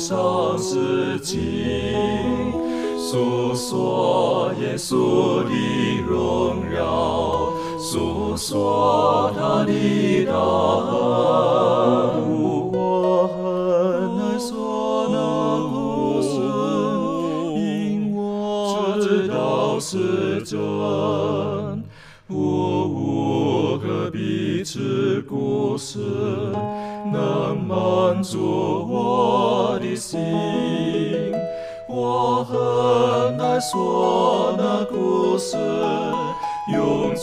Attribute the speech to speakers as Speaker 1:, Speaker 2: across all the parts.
Speaker 1: 上师经，诉说耶稣的荣耀，诉说他的大恩。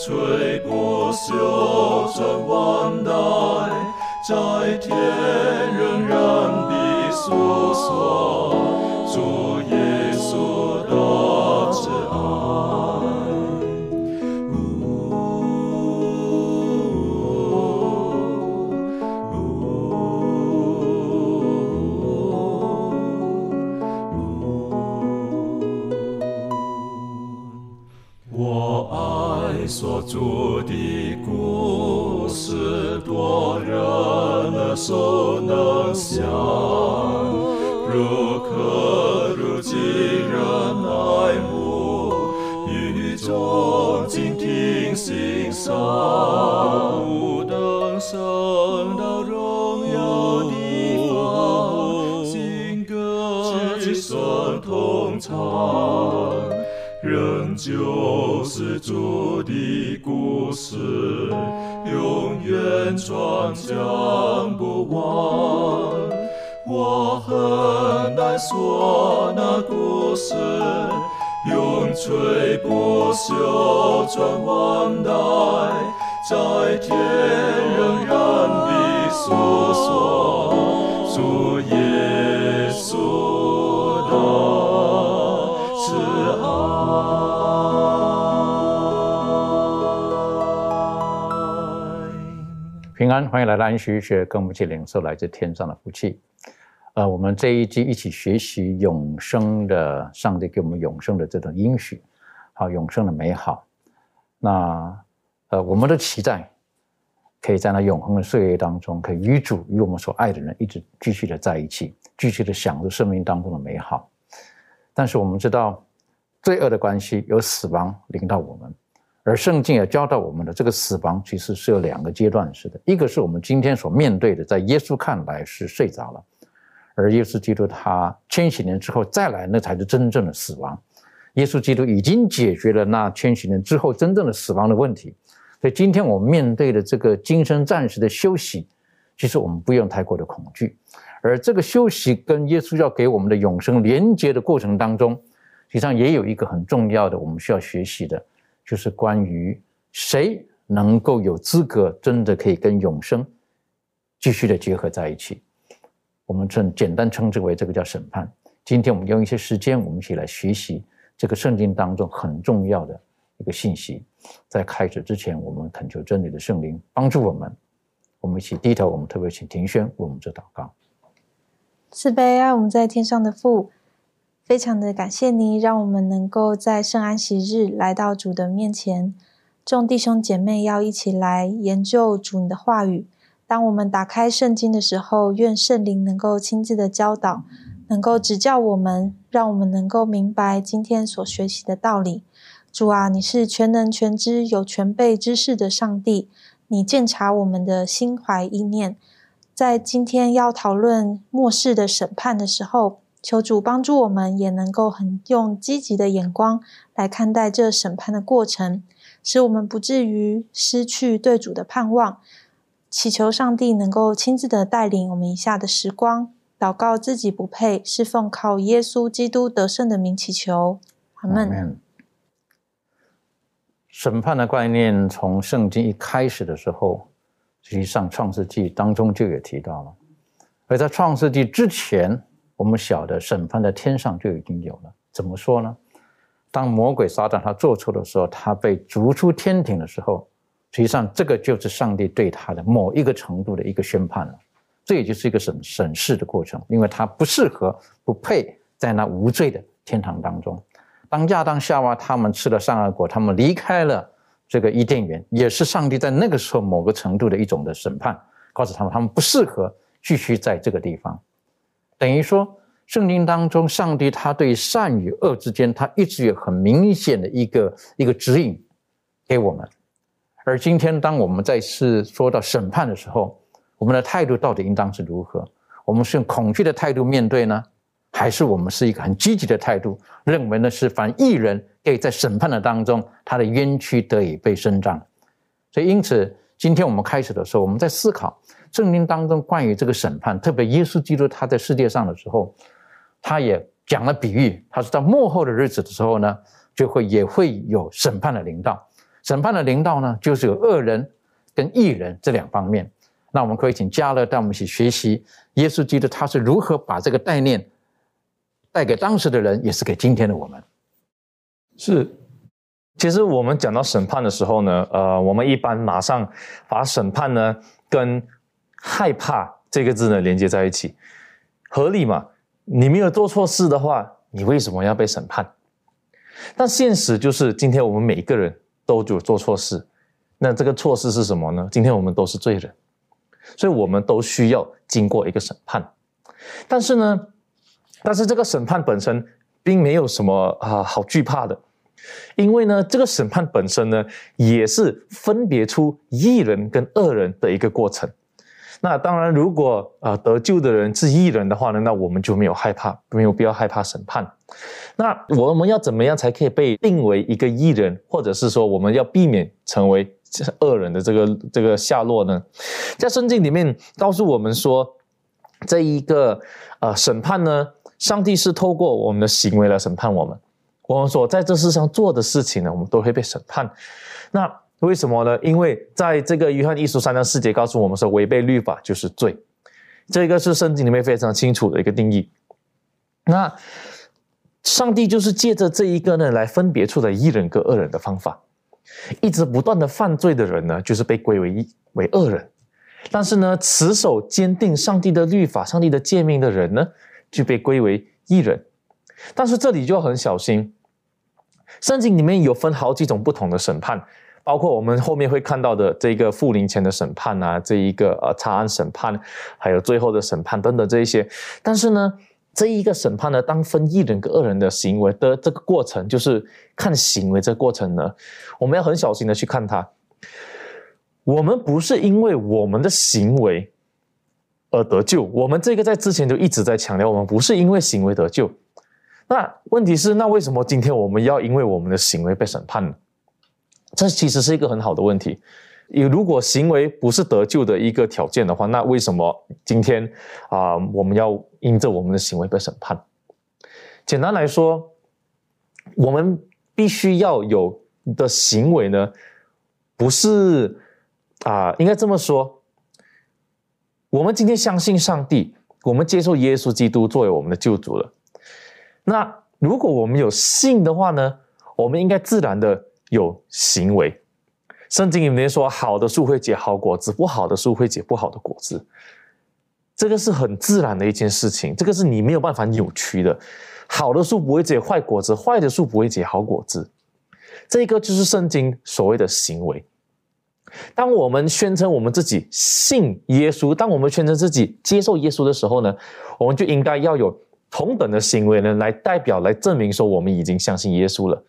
Speaker 1: 永救世主的故事，永远传讲不完。我很难说那故事，永垂不朽传万
Speaker 2: 欢迎来到安息学，跟我们一起领受来自天上的福气。呃，我们这一季一起学习永生的上帝给我们永生的这种应许，好，永生的美好。那呃，我们的期待可以在那永恒的岁月当中，可以与主与我们所爱的人一直继续的在一起，继续的享受生命当中的美好。但是我们知道，罪恶的关系有死亡临到我们，而圣经也教导我们的这个死亡其实是有两个阶段式的，一个是我们今天所面对的，在耶稣看来是睡着了，而耶稣基督他千禧年之后再来，那才是真正的死亡。耶稣基督已经解决了那千禧年之后真正的死亡的问题，所以今天我们面对的这个今生暂时的休息，其实我们不用太过的恐惧。而这个休息跟耶稣要给我们的永生连接的过程当中，实际上也有一个很重要的我们需要学习的，就是关于谁能够有资格真的可以跟永生继续的结合在一起。我们称简单称之为这个叫审判。今天我们用一些时间，我们一起来学习这个圣经当中很重要的一个信息。在开始之前，我们恳求真理的圣灵帮助我们，我们一起低头，我们特别请庭轩为我们做祷告。
Speaker 3: 慈悲爱我们在天上的父，非常的感谢你，让我们能够在圣安息日来到主的面前。众弟兄姐妹要一起来研究主的话语。当我们打开圣经的时候，愿圣灵能够亲自的教导，能够指教我们，让我们能够明白今天所学习的道理。主啊，你是全能全知、有全备知识的上帝，你鉴察我们的心怀意念。在今天要讨论末世的审判的时候，求主帮助我们，也能够很用积极的眼光来看待这审判的过程，使我们不至于失去对主的盼望。祈求上帝能够亲自的带领我们以下的时光，祷告自己不配，是奉靠耶稣基督得胜的名祈求。阿门。
Speaker 2: 审判的概念从圣经一开始的时候。实际上，《创世纪》当中就有提到了，而在《创世纪》之前，我们晓得审判在天上就已经有了。怎么说呢？当魔鬼撒旦他做错的时候，他被逐出天庭的时候，实际上这个就是上帝对他的某一个程度的一个宣判了。这也就是一个审审视的过程，因为他不适合、不配在那无罪的天堂当中。当亚当夏娃他们吃了善恶果，他们离开了这个伊甸园，也是上帝在那个时候某个程度的一种的审判，告诉他们他们不适合继续在这个地方。等于说，圣经当中，上帝他对善与恶之间，他一直有很明显的一个一个指引给我们。而今天，当我们再次说到审判的时候，我们的态度到底应当是如何？我们是用恐惧的态度面对呢，还是我们是一个很积极的态度，认为呢是凡一人可以在审判的当中，他的冤屈得以被伸张？所以，因此，今天我们开始的时候，我们在思考圣经当中关于这个审判，特别耶稣基督他在世界上的时候，他也讲了比喻，他说在幕后的日子的时候呢，就会也会有审判的领导。审判的领导呢，就是有恶人跟义人这两方面。那我们可以请加勒带我们一起学习耶稣基督他是如何把这个概念带给当时的人，也是给今天的我们。
Speaker 4: 是，其实我们讲到审判的时候呢，呃，我们一般马上把审判呢跟害怕这个字呢连接在一起，合理嘛？你没有做错事的话，你为什么要被审判？但现实就是，今天我们每一个人。都有做错事，那这个错事是什么呢？今天我们都是罪人，所以我们都需要经过一个审判。但是呢，但是这个审判本身并没有什么啊好惧怕的，因为呢，这个审判本身呢也是分别出义人跟恶人的一个过程。那当然，如果啊得救的人是义人的话呢，那我们就没有害怕，没有必要害怕审判。那我们要怎么样才可以被定为一个艺人，或者是说我们要避免成为恶人的这个这个下落呢？在圣经里面告诉我们说，这一个呃审判呢，上帝是透过我们的行为来审判我们。我们所在这世上做的事情呢，我们都会被审判。那为什么呢？因为在这个约翰一书三章四节告诉我们说，违背律法就是罪。这个是圣经里面非常清楚的一个定义。那上帝就是借着这一个呢，来分别出的一人跟恶人的方法。一直不断的犯罪的人呢，就是被归为一为恶人；但是呢，持守坚定上帝的律法、上帝的诫命的人呢，就被归为一人。但是这里就很小心，圣经里面有分好几种不同的审判，包括我们后面会看到的这个复临前的审判啊，这一个呃查案审判，还有最后的审判等等这一些。但是呢。这一个审判呢，当分一人跟二人的行为的这个过程，就是看行为这个过程呢，我们要很小心的去看它。我们不是因为我们的行为而得救，我们这个在之前就一直在强调，我们不是因为行为得救。那问题是，那为什么今天我们要因为我们的行为被审判呢？这其实是一个很好的问题。你如果行为不是得救的一个条件的话，那为什么今天啊我们要因着我们的行为被审判？简单来说，我们必须要有的行为呢，不是啊，应该这么说，我们今天相信上帝，我们接受耶稣基督作为我们的救主了。那如果我们有信的话呢，我们应该自然的有行为。圣经里面说，好的树会结好果子，不好的树会结不好的果子。这个是很自然的一件事情，这个是你没有办法扭曲的。好的树不会结坏果子，坏的树不会结好果子。这个就是圣经所谓的行为。当我们宣称我们自己信耶稣，当我们宣称自己接受耶稣的时候呢，我们就应该要有同等的行为呢，来代表、来证明说我们已经相信耶稣了。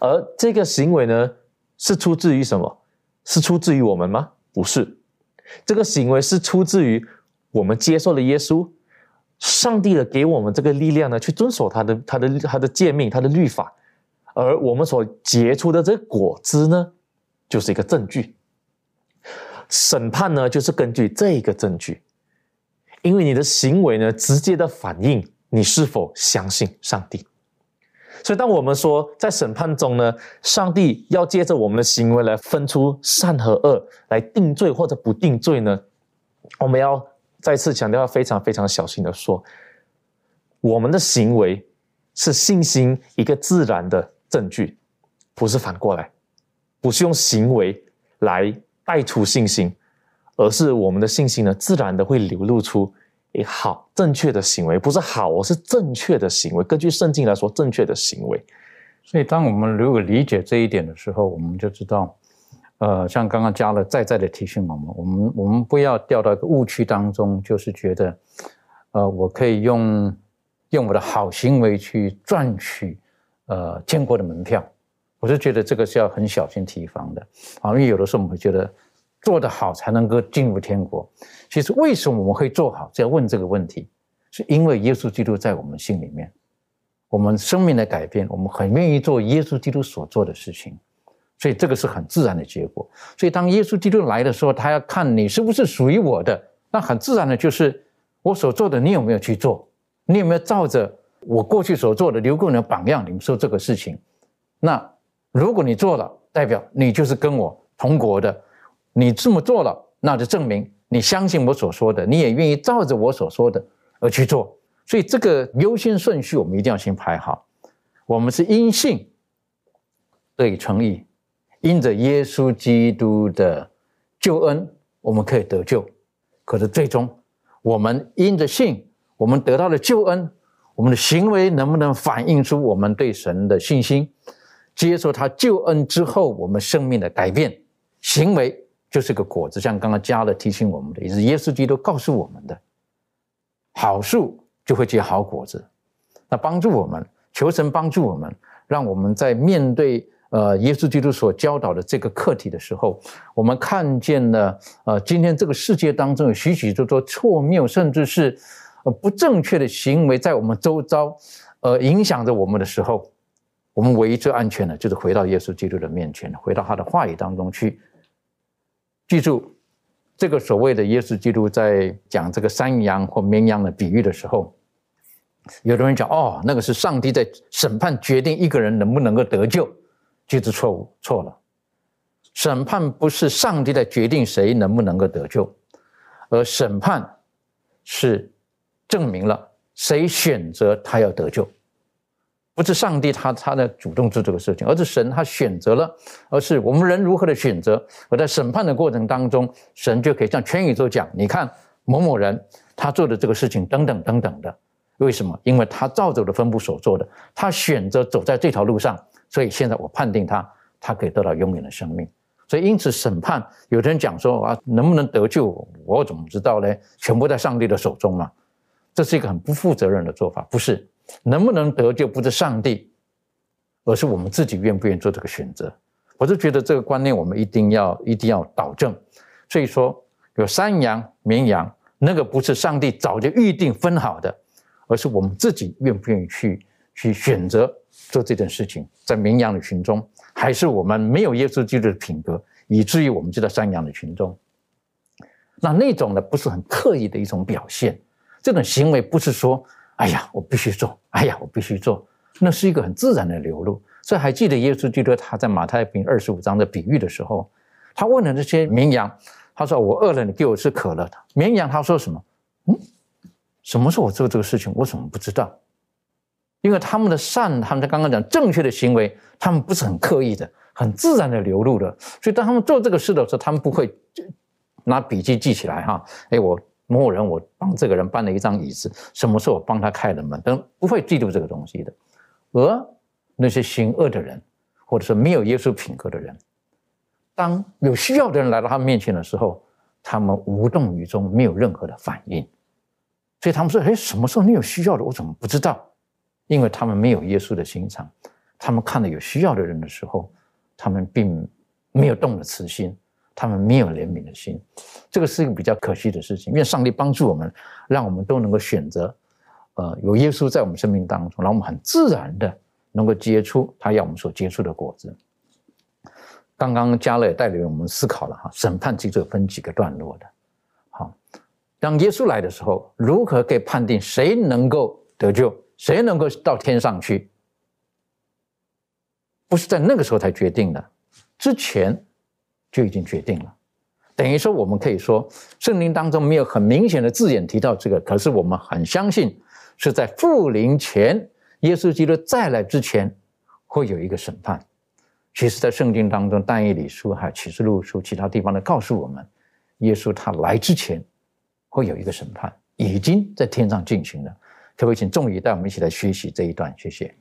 Speaker 4: 而这个行为呢？是出自于什么？是出自于我们吗？不是，这个行为是出自于我们接受了耶稣，上帝的给我们这个力量呢，去遵守他的、他的、他的诫命、他的律法，而我们所结出的这个果子呢，就是一个证据。审判呢，就是根据这个证据，因为你的行为呢，直接的反映你是否相信上帝。所以，当我们说在审判中呢，上帝要借着我们的行为来分出善和恶，来定罪或者不定罪呢，我们要再次强调，要非常非常小心的说，我们的行为是信心一个自然的证据，不是反过来，不是用行为来带出信心，而是我们的信心呢，自然的会流露出。诶，好，正确的行为不是好，我是正确的行为。根据圣经来说，正确的行为，
Speaker 2: 所以，当我们如果理解这一点的时候，我们就知道，呃，像刚刚加了再再的提醒我们，我们我们不要掉到一个误区当中，就是觉得，呃，我可以用用我的好行为去赚取呃天国的门票。我是觉得这个是要很小心提防的啊，因为有的时候我们会觉得做得好才能够进入天国。其实为什么我们会做好？要问这个问题，是因为耶稣基督在我们心里面，我们生命的改变，我们很愿意做耶稣基督所做的事情，所以这个是很自然的结果。所以当耶稣基督来的时候，他要看你是不是属于我的，那很自然的就是我所做的，你有没有去做？你有没有照着我过去所做的留过你的榜样，你们说这个事情？那。如果你做了，代表你就是跟我同国的，你这么做了，那就证明你相信我所说的，你也愿意照着我所说的而去做。所以这个优先顺序我们一定要先排好。我们是因信得以成义，因着耶稣基督的救恩，我们可以得救。可是最终，我们因着信，我们得到了救恩，我们的行为能不能反映出我们对神的信心？接受他救恩之后，我们生命的改变行为就是个果子，像刚刚加了提醒我们的，也是耶稣基督告诉我们的。好树就会结好果子，那帮助我们，求神帮助我们，让我们在面对呃耶稣基督所教导的这个课题的时候，我们看见了呃今天这个世界当中有许许多多错谬，甚至是呃不正确的行为在我们周遭，呃影响着我们的时候。我们唯一最安全的，就是回到耶稣基督的面前，回到他的话语当中去。记住，这个所谓的耶稣基督在讲这个山羊或绵羊的比喻的时候，有的人讲哦，那个是上帝在审判决定一个人能不能够得救，其实错误，错了。审判不是上帝在决定谁能不能够得救，而审判是证明了谁选择他要得救。不是上帝他他在主动做这个事情，而是神他选择了，而是我们人如何的选择。而在审判的过程当中，神就可以向全宇宙讲：你看某某人他做的这个事情等等等等的，为什么？因为他照着的分布所做的，他选择走在这条路上，所以现在我判定他，他可以得到永远的生命。所以因此审判，有的人讲说啊，能不能得救，我怎么知道呢？全部在上帝的手中嘛，这是一个很不负责任的做法，不是？能不能得救不是上帝，而是我们自己愿不愿意做这个选择。我是觉得这个观念我们一定要一定要导正。所以说有山羊、绵羊，那个不是上帝早就预定分好的，而是我们自己愿不愿意去去选择做这件事情。在绵羊的群中，还是我们没有耶稣基督的品格，以至于我们就在山羊的群中。那那种呢，不是很刻意的一种表现，这种行为不是说。哎呀，我必须做！哎呀，我必须做！那是一个很自然的流露。所以还记得耶稣基督他在马太福音二十五章的比喻的时候，他问了这些绵羊，他说：“我饿了，你给我吃渴了。”绵羊他说什么？嗯，什么时候我做这个事情？我怎么不知道？因为他们的善，他们在刚刚讲正确的行为，他们不是很刻意的，很自然的流露的。所以当他们做这个事的时候，他们不会拿笔记记起来哈。哎，我。某人，我帮这个人搬了一张椅子，什么时候我帮他开了门，等不会嫉妒这个东西的。而那些行恶的人，或者是没有耶稣品格的人，当有需要的人来到他们面前的时候，他们无动于衷，没有任何的反应。所以他们说：“哎，什么时候你有需要的，我怎么不知道？”因为他们没有耶稣的心肠，他们看到有需要的人的时候，他们并没有动了慈心。他们没有怜悯的心，这个是一个比较可惜的事情。愿上帝帮助我们，让我们都能够选择，呃，有耶稣在我们生命当中，让我们很自然的能够结出他要我们所结出的果子。刚刚加勒也带领我们思考了哈，审判其实分几个段落的。好，当耶稣来的时候，如何可以判定谁能够得救，谁能够到天上去？不是在那个时候才决定的，之前。就已经决定了，等于说我们可以说，圣经当中没有很明显的字眼提到这个，可是我们很相信是在复临前，耶稣基督再来之前会有一个审判。其实，在圣经当中，但以理书还有启示录书其他地方的告诉我们，耶稣他来之前会有一个审判，已经在天上进行了。可不可以请众宇带我们一起来学习这一段？谢谢。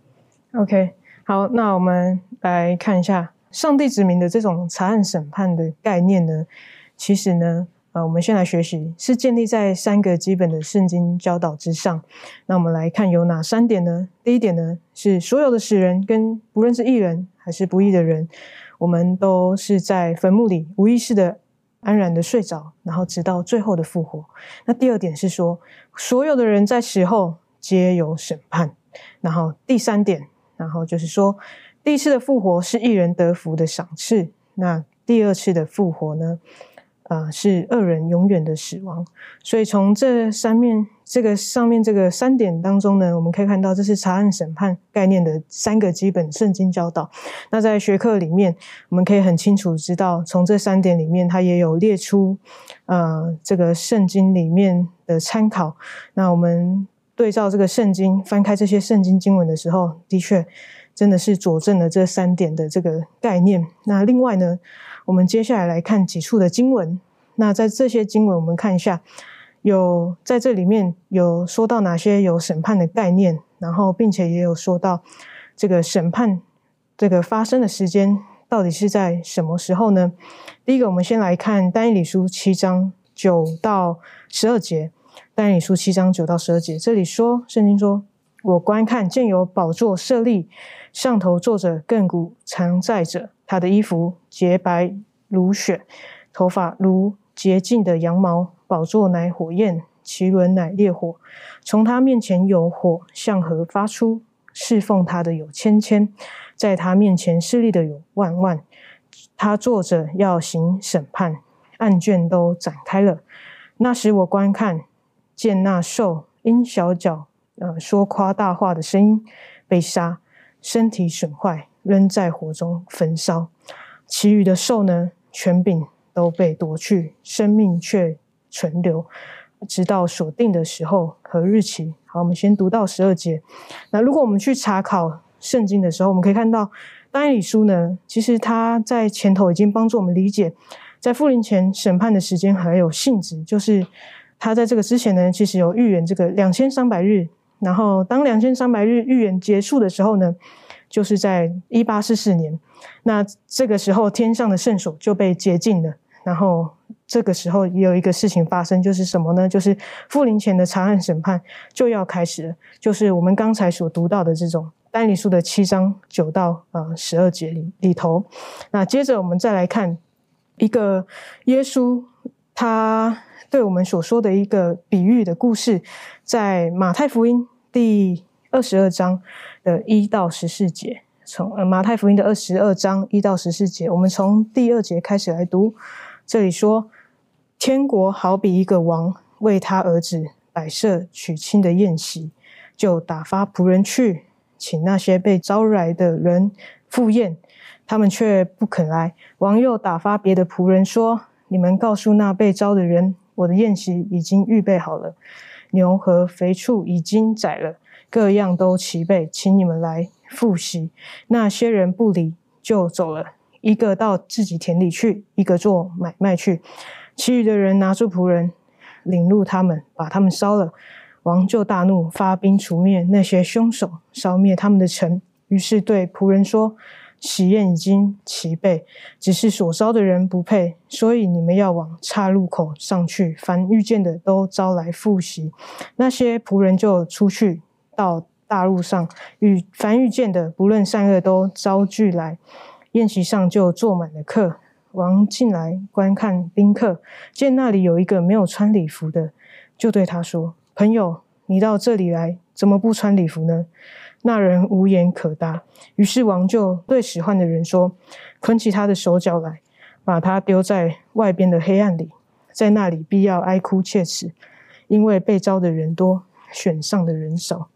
Speaker 3: OK。
Speaker 5: 好，那我们来看一下上帝指明的这种查案审判的概念呢？其实呢，呃，我们先来学习，是建立在三个基本的圣经教导之上。那我们来看有哪三点呢？第一点呢，是所有的死人跟不论是义人还是不义的人，我们都是在坟墓里无意识的安然的睡着，然后直到最后的复活。那第二点是说，所有的人在死后皆有审判。然后第三点。然后就是说，第一次的复活是一人得福的赏赐，那第二次的复活呢？呃，是二人永远的死亡。所以从这三面这个上面这个三点当中呢，我们可以看到这是查案审判概念的三个基本圣经教导。那在学课里面，我们可以很清楚知道，从这三点里面，它也有列出呃这个圣经里面的参考。那我们。对照这个圣经，翻开这些圣经经文的时候，的确真的是佐证了这三点的这个概念。那另外呢，我们接下来来看几处的经文。那在这些经文，我们看一下，有在这里面有说到哪些有审判的概念，然后并且也有说到这个审判这个发生的时间到底是在什么时候呢？第一个，我们先来看单一理书七章九到十二节。但以书七章九到十二节，这里说，圣经说：“我观看见有宝座设立，上头坐着亘古常在者，他的衣服洁白如雪，头发如洁净的羊毛。宝座乃火焰，其轮乃烈火。从他面前有火向河发出，侍奉他的有千千，在他面前势力的有万万。他坐着要行审判，案卷都展开了。那时我观看。”见那兽因小脚呃说夸大话的声音被杀，身体损坏，扔在火中焚烧；其余的兽呢，权柄都被夺去，生命却存留，直到锁定的时候和日期。好，我们先读到十二节。那如果我们去查考圣经的时候，我们可以看到，单理书呢，其实他在前头已经帮助我们理解，在复临前审判的时间还有性质，就是。他在这个之前呢，其实有预言这个两千三百日，然后当两千三百日预言结束的时候呢，就是在一八四四年，那这个时候天上的圣所就被洁净了，然后这个时候也有一个事情发生，就是什么呢？就是复临前的查案审判就要开始了，就是我们刚才所读到的这种单理书的七章九到呃十二节里里头。那接着我们再来看一个耶稣他。对我们所说的一个比喻的故事，在马太福音第二十二章的一到十四节，从呃马太福音的二十二章一到十四节，我们从第二节开始来读。这里说，天国好比一个王为他儿子摆设娶亲的宴席，就打发仆人去请那些被招来的人赴宴，他们却不肯来。王又打发别的仆人说：“你们告诉那被招的人。”我的宴席已经预备好了，牛和肥畜已经宰了，各样都齐备，请你们来复习。那些人不理，就走了，一个到自己田里去，一个做买卖去。其余的人拿住仆人，领入他们，把他们烧了。王就大怒，发兵除灭那些凶手，烧灭他们的城。于是对仆人说。喜宴已经齐备，只是所招的人不配，所以你们要往岔路口上去，凡遇见的都招来复习。那些仆人就出去到大路上，与凡遇见的不论善恶都招聚来。宴席上就坐满了客。王进来观看宾客，见那里有一个没有穿礼服的，就对他说：“朋友，你到这里来，怎么不穿礼服呢？”那人无言可答，于是王就对使唤的人说：“捆起他的手脚来，把他丢在外边的黑暗里，在那里必要哀哭切齿，因为被招的人多，选上的人少。”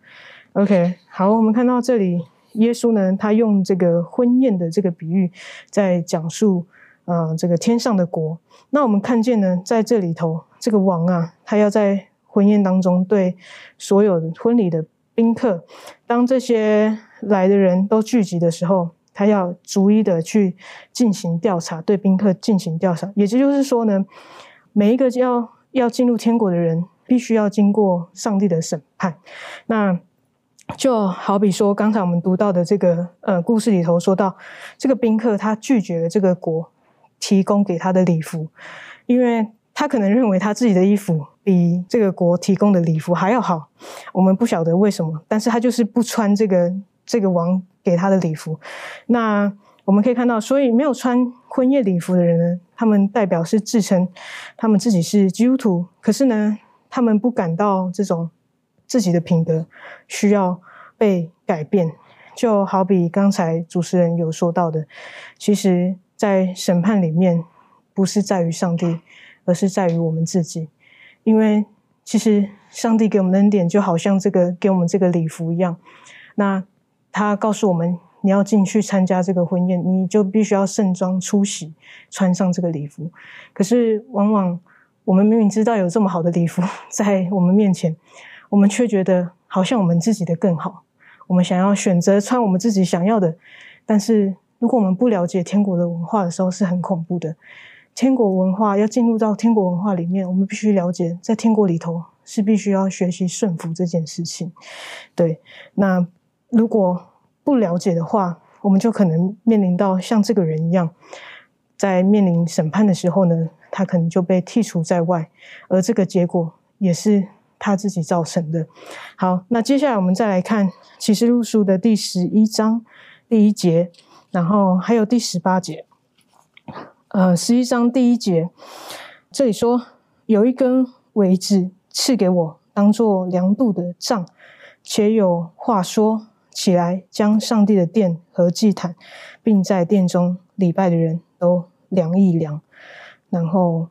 Speaker 5: OK，好，我们看到这里，耶稣呢，他用这个婚宴的这个比喻，在讲述啊这个天上的国。那我们看见呢，在这里头，这个王啊，他要在婚宴当中对所有婚礼的。宾客，当这些来的人都聚集的时候，他要逐一的去进行调查，对宾客进行调查。也就是说呢，每一个要要进入天国的人，必须要经过上帝的审判。那就好比说，刚才我们读到的这个呃故事里头说到，这个宾客他拒绝了这个国提供给他的礼服，因为他可能认为他自己的衣服比这个国提供的礼服还要好。我们不晓得为什么，但是他就是不穿这个这个王给他的礼服。那我们可以看到，所以没有穿婚宴礼服的人呢，他们代表是自称他们自己是基督徒，可是呢，他们不感到这种。自己的品德需要被改变，就好比刚才主持人有说到的，其实，在审判里面，不是在于上帝，而是在于我们自己。因为其实上帝给我们的恩典，就好像这个给我们这个礼服一样，那他告诉我们，你要进去参加这个婚宴，你就必须要盛装出席，穿上这个礼服。可是，往往我们明明知道有这么好的礼服 在我们面前。我们却觉得好像我们自己的更好，我们想要选择穿我们自己想要的，但是如果我们不了解天国的文化的时候，是很恐怖的。天国文化要进入到天国文化里面，我们必须了解，在天国里头是必须要学习顺服这件事情。对，那如果不了解的话，我们就可能面临到像这个人一样，在面临审判的时候呢，他可能就被剔除在外，而这个结果也是。他自己造成的。好，那接下来我们再来看启示录书的第十一章第一节，然后还有第十八节。呃，十一章第一节，这里说有一根苇子赐给我，当做量度的杖，且有话说起来，将上帝的殿和祭坛，并在殿中礼拜的人都量一量，然后。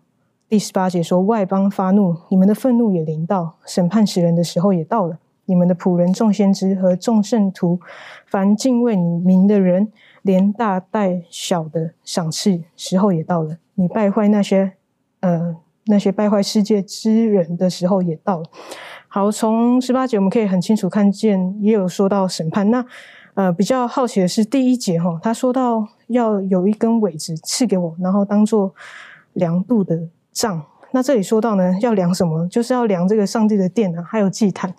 Speaker 5: 第十八节说：“外邦发怒，你们的愤怒也临到；审判死人的时候也到了。你们的仆人众先知和众圣徒，凡敬畏你名的人，连大带小的赏赐时候也到了。你败坏那些呃那些败坏世界之人的时候也到了。”好，从十八节我们可以很清楚看见，也有说到审判。那呃比较好奇的是第一节哈，他说到要有一根苇子赐给我，然后当做量度的。杖，那这里说到呢，要量什么？就是要量这个上帝的殿啊，还有祭坛。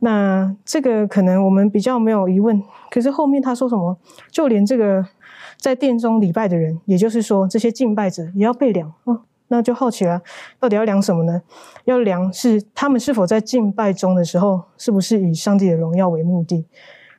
Speaker 5: 那这个可能我们比较没有疑问，可是后面他说什么？就连这个在殿中礼拜的人，也就是说这些敬拜者也要被量哦。那就好奇了，到底要量什么呢？要量是他们是否在敬拜中的时候，是不是以上帝的荣耀为目的？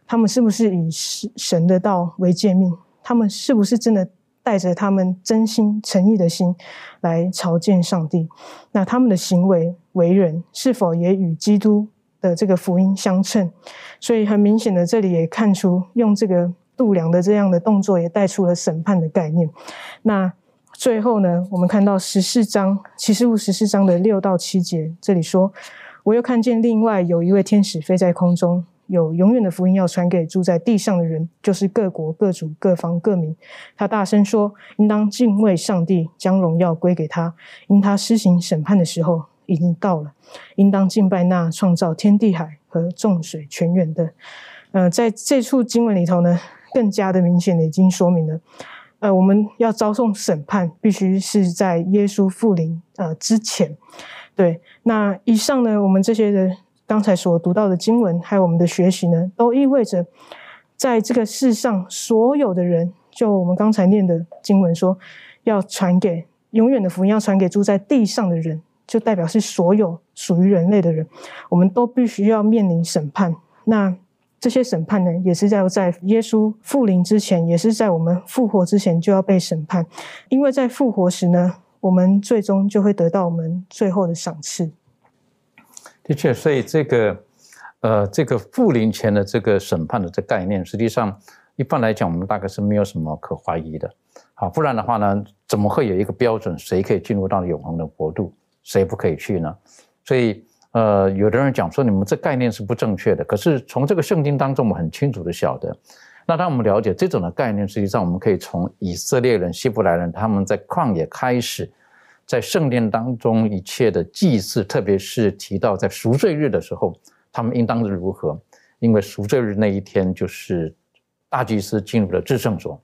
Speaker 5: 他们是不是以神的道为诫命？他们是不是真的？带着他们真心诚意的心来朝见上帝，那他们的行为为人是否也与基督的这个福音相称？所以很明显的，这里也看出用这个度量的这样的动作，也带出了审判的概念。那最后呢，我们看到十四章启示录十四章的六到七节，这里说：“我又看见另外有一位天使飞在空中。”有永远的福音要传给住在地上的人，就是各国、各族、各方、各民。他大声说：“应当敬畏上帝，将荣耀归给他，因他施行审判的时候已经到了。应当敬拜那创造天地海和众水泉源的。”呃，在这处经文里头呢，更加的明显的已经说明了，呃，我们要遭受审判，必须是在耶稣复临呃之前。对，那以上呢，我们这些的。刚才所读到的经文，还有我们的学习呢，都意味着，在这个世上所有的人，就我们刚才念的经文说，要传给永远的福音，要传给住在地上的人，就代表是所有属于人类的人，我们都必须要面临审判。那这些审判呢，也是要在耶稣复临之前，也是在我们复活之前就要被审判，因为在复活时呢，我们最终就会得到我们最后的赏赐。
Speaker 2: 的确，所以这个，呃，这个复临前的这个审判的这概念，实际上一般来讲，我们大概是没有什么可怀疑的。好，不然的话呢，怎么会有一个标准，谁可以进入到永恒的国度，谁不可以去呢？所以，呃，有的人讲说你们这概念是不正确的。可是从这个圣经当中，我们很清楚的晓得，那当我们了解这种的概念，实际上我们可以从以色列人、希伯来人他们在旷野开始。在圣殿当中，一切的祭祀，特别是提到在赎罪日的时候，他们应当是如何？因为赎罪日那一天，就是大祭司进入了至圣所，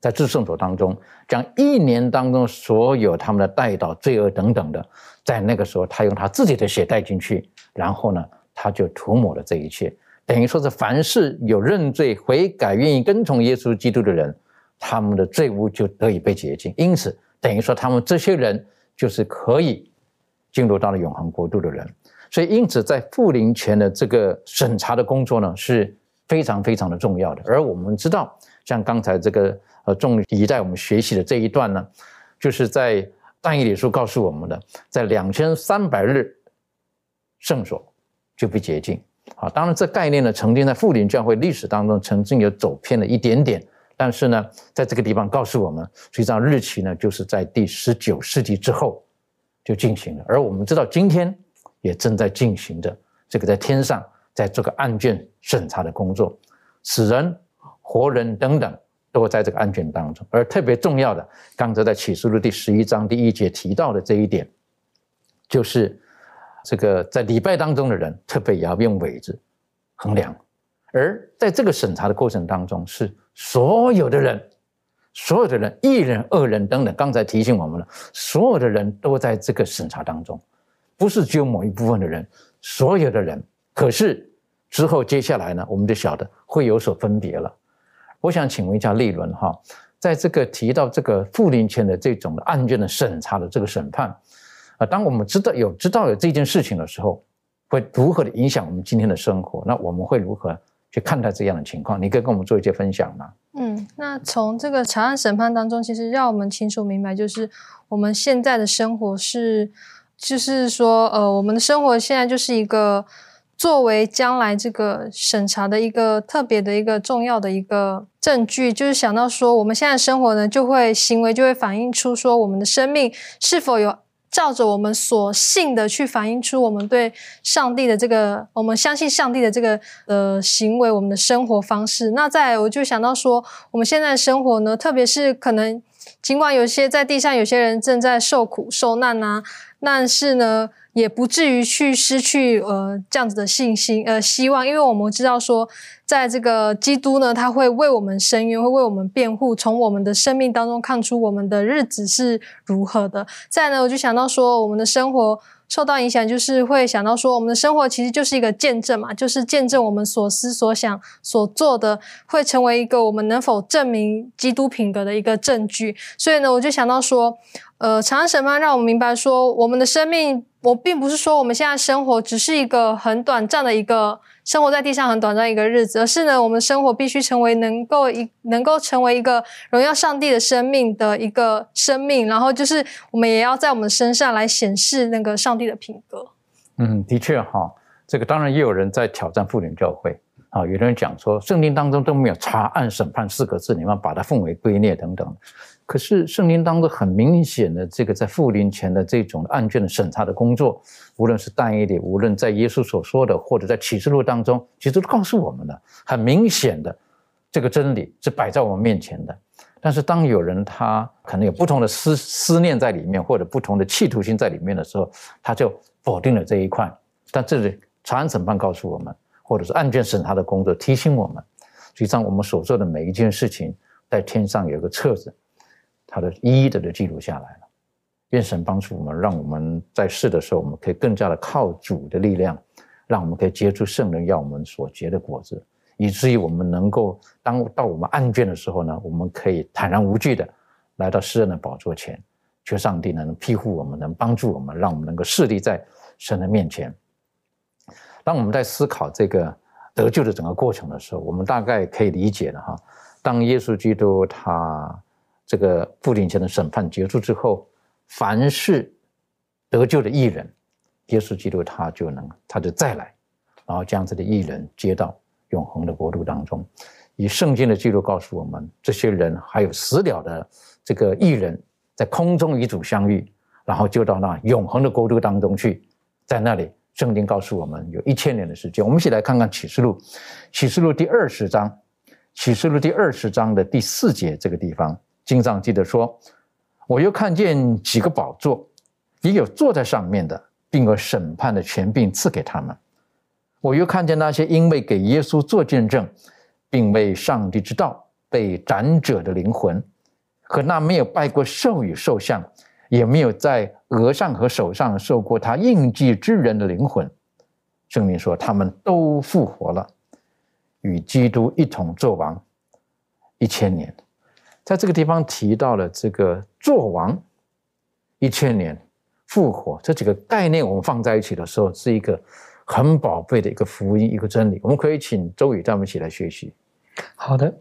Speaker 2: 在至圣所当中，将一年当中所有他们的带祷、罪恶等等的，在那个时候，他用他自己的血带进去，然后呢，他就涂抹了这一切。等于说是凡是有认罪悔改、愿意跟从耶稣基督的人，他们的罪污就得以被洁净。因此，等于说他们这些人就是可以进入到了永恒国度的人。所以，因此在复临前的这个审查的工作呢，是非常非常的重要的。而我们知道，像刚才这个呃众一代我们学习的这一段呢，就是在但以理书告诉我们的，在两千三百日圣所就被洁净。啊，当然这概念呢，曾经在复临教会历史当中曾经有走偏了一点点，但是呢，在这个地方告诉我们，实际上日期呢，就是在第十九世纪之后就进行了。而我们知道，今天也正在进行着这个在天上在这个案卷审查的工作，死人、活人等等都在这个案卷当中。而特别重要的，刚才在启示录第十一章第一节提到的这一点，就是。这个在礼拜当中的人，特别也要用尾子衡量，而在这个审查的过程当中，是所有的人，所有的人，一人、二人等等，刚才提醒我们了，所有的人都在这个审查当中，不是只有某一部分的人，所有的人。可是之后接下来呢，我们就晓得会有所分别了。我想请问一下立伦哈，在这个提到这个复临前的这种案件的审查的这个审判。啊，当我们知道有知道有这件事情的时候，会如何的影响我们今天的生活？那我们会如何去看待这样的情况？你可以跟我们做一些分享吗？
Speaker 6: 嗯，那从这个查案审判当中，其实让我们清楚明白，就是我们现在的生活是，就是说，呃，我们的生活现在就是一个作为将来这个审查的一个特别的一个重要的一个证据，就是想到说，我们现在生活呢，就会行为就会反映出说，我们的生命是否有。照着我们所信的去反映出我们对上帝的这个，我们相信上帝的这个呃行为，我们的生活方式。那再我就想到说，我们现在生活呢，特别是可能尽管有些在地上有些人正在受苦受难啊，但是呢。也不至于去失去呃这样子的信心呃希望，因为我们知道说，在这个基督呢，他会为我们伸冤，会为我们辩护，从我们的生命当中看出我们的日子是如何的。再呢，我就想到说，我们的生活受到影响，就是会想到说，我们的生活其实就是一个见证嘛，就是见证我们所思所想所做的，会成为一个我们能否证明基督品格的一个证据。所以呢，我就想到说，呃，长安审判让我们明白说，我们的生命。我并不是说我们现在生活只是一个很短暂的一个生活在地上很短暂一个日子，而是呢，我们生活必须成为能够一能够成为一个荣耀上帝的生命的一个生命，然后就是我们也要在我们身上来显示那个上帝的品格。
Speaker 2: 嗯，的确哈，这个当然也有人在挑战妇女教会啊，有的人讲说圣经当中都没有查案审判四个字，你们把它奉为圭臬等等。可是圣经当中很明显的这个在复临前的这种案卷的审查的工作，无论是但以理，无论在耶稣所说的，或者在启示录当中，其实都告诉我们的很明显的这个真理是摆在我们面前的。但是当有人他可能有不同的思思念在里面，或者不同的企图心在里面的时候，他就否定了这一块。但这里查案审判告诉我们，或者是案卷审查的工作提醒我们，实际上我们所做的每一件事情，在天上有个册子。的一一的都记录下来了，愿神帮助我们，让我们在世的时候，我们可以更加的靠主的力量，让我们可以结出圣人要我们所结的果子，以至于我们能够当到我们案卷的时候呢，我们可以坦然无惧的来到诗人的宝座前，求上帝能庇护我们，能帮助我们，让我们能够设立在神的面前。当我们在思考这个得救的整个过程的时候，我们大概可以理解了哈，当耶稣基督他。这个复临前的审判结束之后，凡是得救的艺人，耶稣基督他就能，他就再来，然后将这个艺人接到永恒的国度当中。以圣经的记录告诉我们，这些人还有死了的这个艺人，在空中与主相遇，然后就到那永恒的国度当中去。在那里，圣经告诉我们有一千年的时间。我们一起来看看启示录，启示录第二十章，启示录第二十章的第四节这个地方。经藏记得说：“我又看见几个宝座，也有坐在上面的，并有审判的权柄赐给他们。我又看见那些因为给耶稣做见证，并为上帝之道被斩者的灵魂，和那没有拜过兽与兽像，也没有在额上和手上受过他印记之人的灵魂。圣灵说，他们都复活了，与基督一同作王一千年。在这个地方提到了这个作王一千年、复活这几个概念，我们放在一起的时候，是一个很宝贝的一个福音、一个真理。我们可以请周宇带我们一起来学习。
Speaker 7: 好的，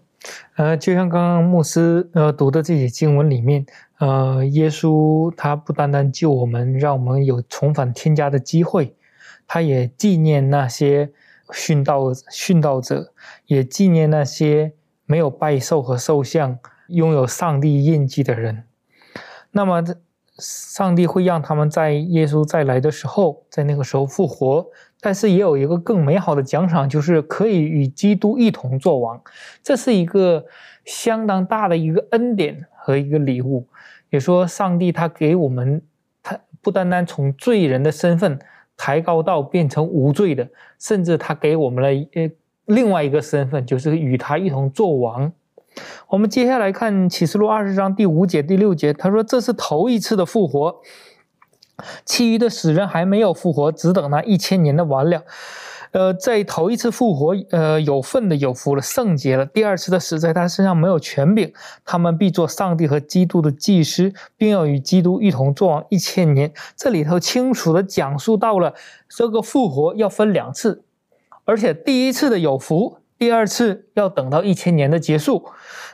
Speaker 7: 呃，就像刚刚牧师呃读的这些经文里面，呃，耶稣他不单单救我们，让我们有重返天家的机会，他也纪念那些殉道殉道者，也纪念那些没有拜寿和受像、拥有上帝印记的人。那么，上帝会让他们在耶稣再来的时候，在那个时候复活。但是也有一个更美好的奖赏，就是可以与基督一同作王。这是一个相当大的一个恩典和一个礼物。也说，上帝他给我们，他不单单从罪人的身份抬高到变成无罪的，甚至他给我们了呃另外一个身份，就是与他一同作王。我们接下来看启示录二十章第五节、第六节，他说这是头一次的复活。其余的死人还没有复活，只等那一千年的完了。呃，在头一次复活，呃，有份的有福了，圣洁了。第二次的死在他身上没有权柄，他们必做上帝和基督的祭司，并要与基督一同作王一千年。这里头清楚的讲述到了这个复活要分两次，而且第一次的有福。第二次要等到一千年的结束，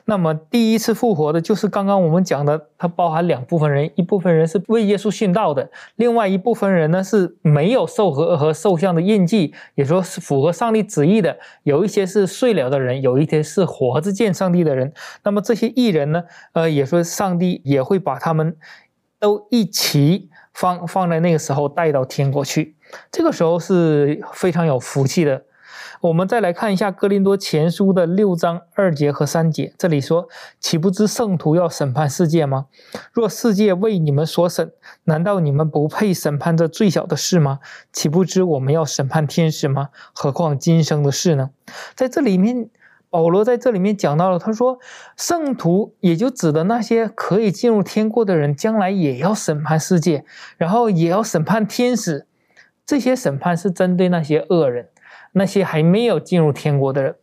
Speaker 7: 那么第一次复活的就是刚刚我们讲的，它包含两部分人，一部分人是为耶稣殉道的，另外一部分人呢是没有受和和受像的印记，也说是符合上帝旨意的，有一些是睡了的人，有一些是活着见上帝的人。那么这些艺人呢，呃，也说上帝也会把他们都一起放放在那个时候带到天国去，这个时候是非常有福气的。我们再来看一下《哥林多前书》的六章二节和三节，这里说：“岂不知圣徒要审判世界吗？若世界为你们所审，难道你们不配审判这最小的事吗？岂不知我们要审判天使吗？何况今生的事呢？”在这里面，保罗在这里面讲到了，他说：“圣徒也就指的那些可以进入天国的人，将来也要审判世界，然后也要审判天使。这些审判是针对那些恶人。”那些还没有进入天国的人，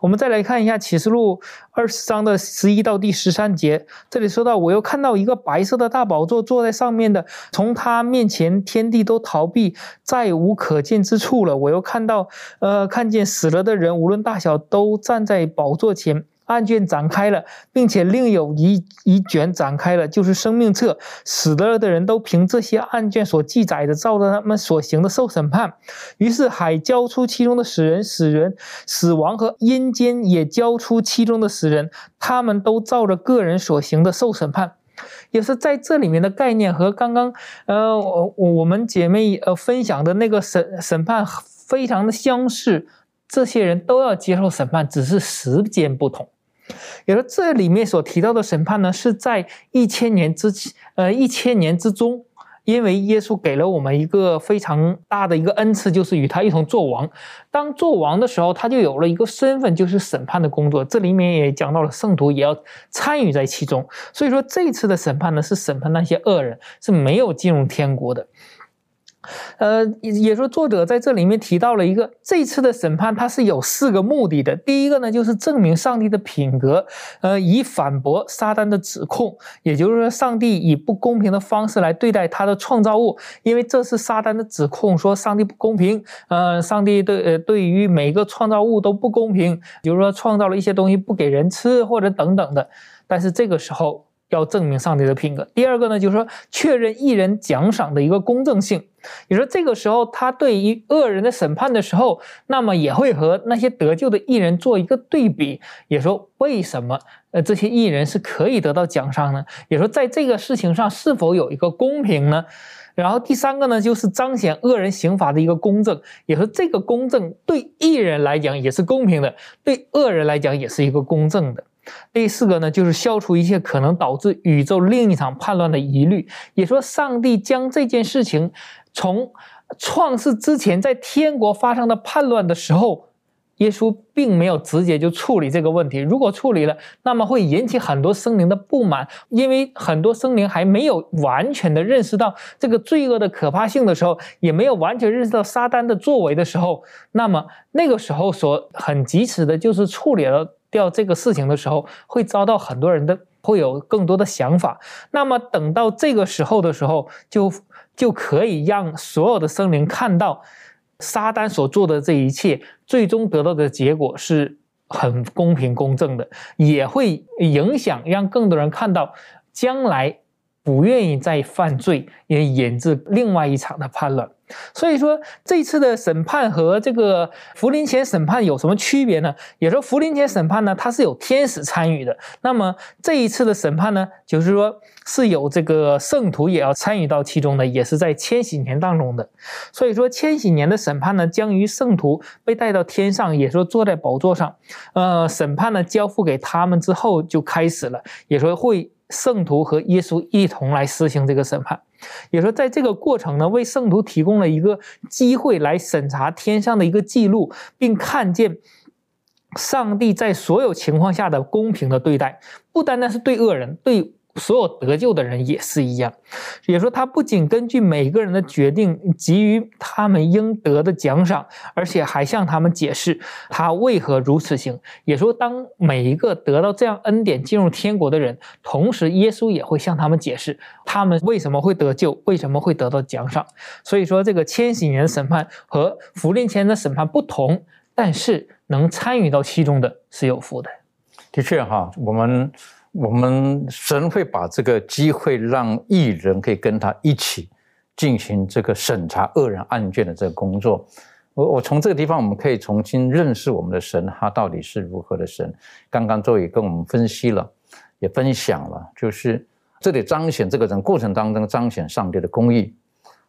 Speaker 7: 我们再来看一下启示录二十章的十一到第十三节。这里说到，我又看到一个白色的大宝座，坐在上面的，从他面前天地都逃避，再无可见之处了。我又看到，呃，看见死了的人，无论大小，都站在宝座前。案卷展开了，并且另有一一卷展开了，就是生命册。死了的人都凭这些案卷所记载的，照着他们所行的受审判。于是海交出其中的死人，死人死亡和阴间也交出其中的死人，他们都照着个人所行的受审判。也是在这里面的概念和刚刚呃我我们姐妹呃分享的那个审审判非常的相似。这些人都要接受审判，只是时间不同。也说这里面所提到的审判呢，是在一千年之呃一千年之中，因为耶稣给了我们一个非常大的一个恩赐，就是与他一同做王。当做王的时候，他就有了一个身份，就是审判的工作。这里面也讲到了圣徒也要参与在其中。所以说这次的审判呢，是审判那些恶人，是没有进入天国的。呃，也说作者在这里面提到了一个这次的审判，它是有四个目的的。第一个呢，就是证明上帝的品格，呃，以反驳撒旦的指控，也就是说，上帝以不公平的方式来对待他的创造物，因为这是撒旦的指控，说上帝不公平，呃，上帝对呃对于每个创造物都不公平，比如说创造了一些东西不给人吃或者等等的。但是这个时候。要证明上帝的品格。第二个呢，就是说确认艺人奖赏的一个公正性。也说这个时候，他对于恶人的审判的时候，那么也会和那些得救的艺人做一个对比。也说为什么呃这些艺人是可以得到奖赏呢？也说在这个事情上是否有一个公平呢？然后第三个呢，就是彰显恶人刑罚的一个公正。也说这个公正对艺人来讲也是公平的，对恶人来讲也是一个公正的。第四个呢，就是消除一切可能导致宇宙另一场叛乱的疑虑。也说，上帝将这件事情从创世之前在天国发生的叛乱的时候，耶稣并没有直接就处理这个问题。如果处理了，那么会引起很多生灵的不满，因为很多生灵还没有完全的认识到这个罪恶的可怕性的时候，也没有完全认识到撒旦的作为的时候，那么那个时候所很及时的就是处理了掉这个事情的时候，会遭到很多人的会有更多的想法。那么等到这个时候的时候，就就可以让所有的生灵看到。撒旦所做的这一切，最终得到的结果是很公平公正的，也会影响让更多人看到将来不愿意再犯罪，也引致另外一场的叛乱。所以说，这次的审判和这个福临前审判有什么区别呢？也说福临前审判呢，它是有天使参与的。那么这一次的审判呢，就是说是有这个圣徒也要参与到其中的，也是在千禧年当中的。所以说，千禧年的审判呢，将于圣徒被带到天上，也说坐在宝座上，呃，审判呢交付给他们之后就开始了，也说会圣徒和耶稣一同来施行这个审判。也说，在这个过程呢，为圣徒提供了一个机会来审查天上的一个记录，并看见上帝在所有情况下的公平的对待，不单单是对恶人，对。所有得救的人也是一样，也说他不仅根据每个人的决定给予他们应得的奖赏，而且还向他们解释他为何如此行。也说，当每一个得到这样恩典进入天国的人，同时耶稣也会向他们解释他们为什么会得救，为什么会得到奖赏。所以说，这个千禧年的审判和福临前的审判不同，但是能参与到其中的是有福的。
Speaker 2: 的确哈，我们。我们神会把这个机会让艺人可以跟他一起进行这个审查恶人案卷的这个工作。我我从这个地方，我们可以重新认识我们的神，他到底是如何的神。刚刚周宇跟我们分析了，也分享了，就是这里彰显这个人过程当中彰显上帝的公义，